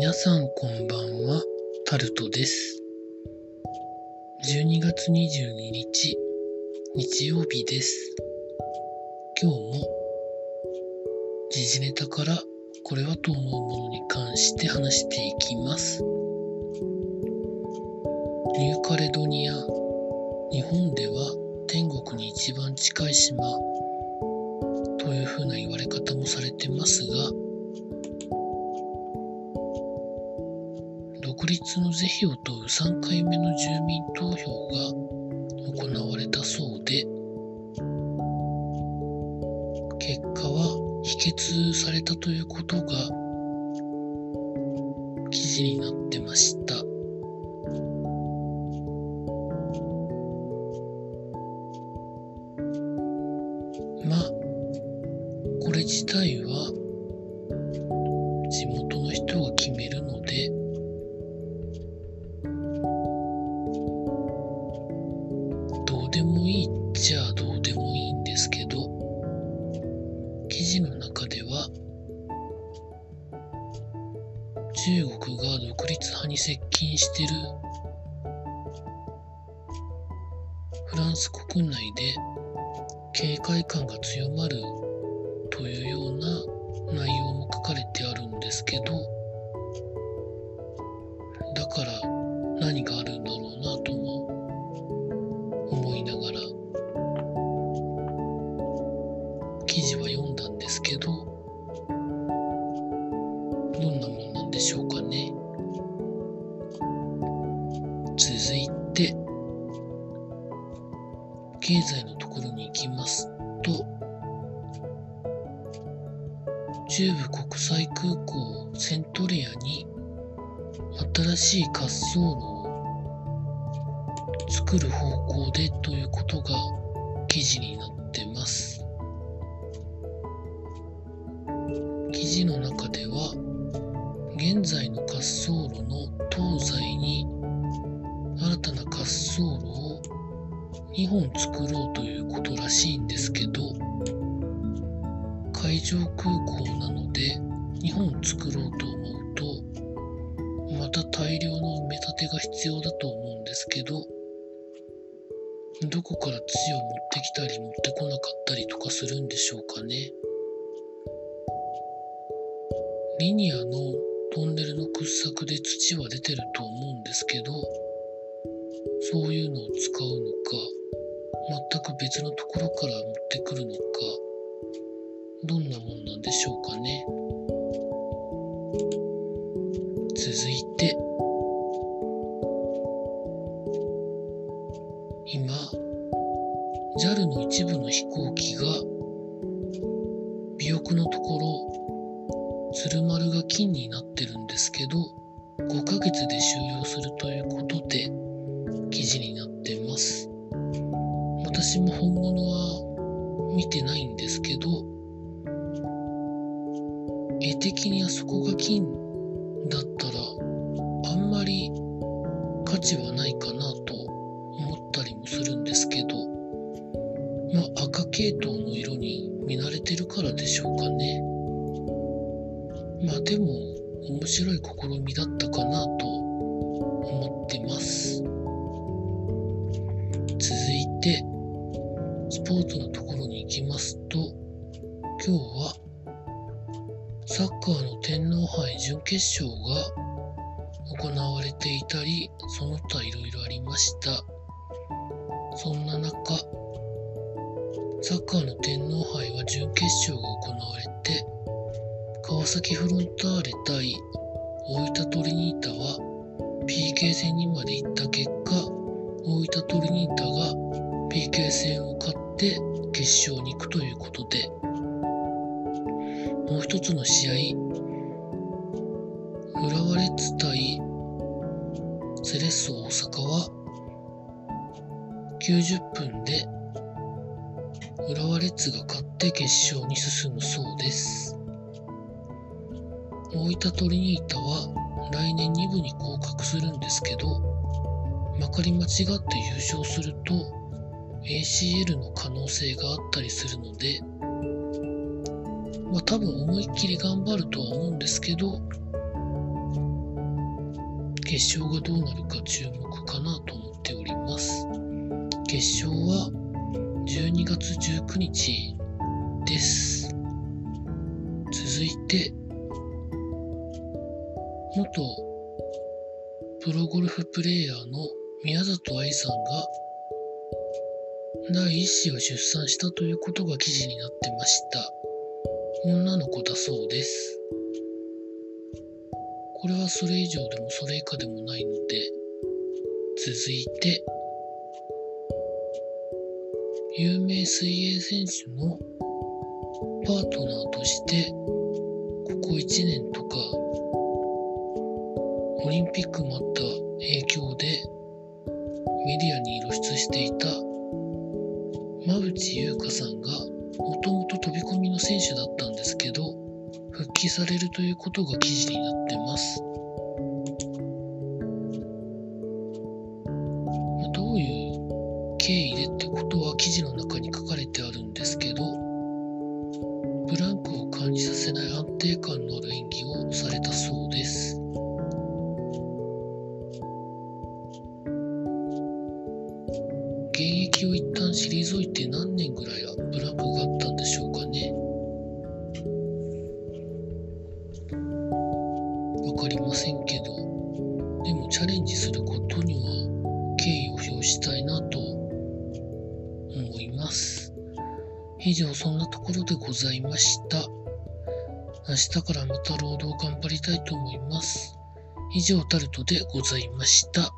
皆さんこんばんは、タルトです。12月22日、日曜日です。今日も、時事ネタからこれはと思うものに関して話していきます。ニューカレドニア、日本では天国に一番近い島というふうな言われ方もされてますが、立の是非を問う3回目の住民投票が行われたそうで結果は否決されたということが記事になってました。まあこれ自体はちゃどうでもいいんですけど記事の中では中国が独立派に接近してるフランス国内で警戒感が強まるというような内容も書かれてあるんですけどだから何があるんだろうなとでしょうかね。続いて経済のところに行きますと中部国際空港セントレアに新しい滑走路を作る方向でということが記事になってます。記事の中では現在の滑走路の東西に新たな滑走路を2本作ろうということらしいんですけど海上空港なので2本作ろうと思うとまた大量の埋め立てが必要だと思うんですけどどこから土を持ってきたり持ってこなかったりとかするんでしょうかね。リニアのトンネルの掘削で土は出てると思うんですけどそういうのを使うのか全く別のところから持ってくるのかどんなもんなんでしょうかね。続いて今 JAL の一部の飛行機が尾翼のところ鶴丸が金になってるんですけど5ヶ月で終了するということで記事になってます。私も本物は見てないんですけど絵的にあそこが金だったらあんまり価値はないかなと思ったりもするんですけどまあ赤系統の色に見慣れてるからでしょうかね。まあでも面白い試みだったかなと思ってます。続いてスポーツのところに行きますと今日はサッカーの天皇杯準決勝が行われていたりその他いろいろありました。そんな中サッカーの天皇杯は準決勝が行われて川崎フロンターレ対大分トリニータは PK 戦にまで行った結果大分トリニータが PK 戦を勝って決勝に行くということでもう一つの試合浦和レッズ対セレッソ大阪は90分で浦和レッズが勝って決勝に進むそうです。大分トリニータは来年2部に降格するんですけどまかり間違って優勝すると ACL の可能性があったりするのでまあ多分思いっきり頑張るとは思うんですけど決勝がどうなるか注目かなと思っております。決勝は12月19日です。続いて、元プロゴルフプレーヤーの宮里藍さんが第一子を出産したということが記事になってました。女の子だそうです。これはそれ以上でもそれ以下でもないので、続いて、有名水泳選手のパートナーとして、ここ1年とか、オリンピックもあった影響で、メディアに露出していた馬淵優香さんが、もともと飛び込みの選手だったんですけど、復帰されるということが記事になってます。どういう経緯でってことは記事の旦退いて何年ぐらいブランクがあったんでしょうかね。わかりませんけど、でもチャレンジすることには敬意を表したいなと思います。以上、そんなところでございました。明日からまた労働頑張りたいと思います。以上、タルトでございました。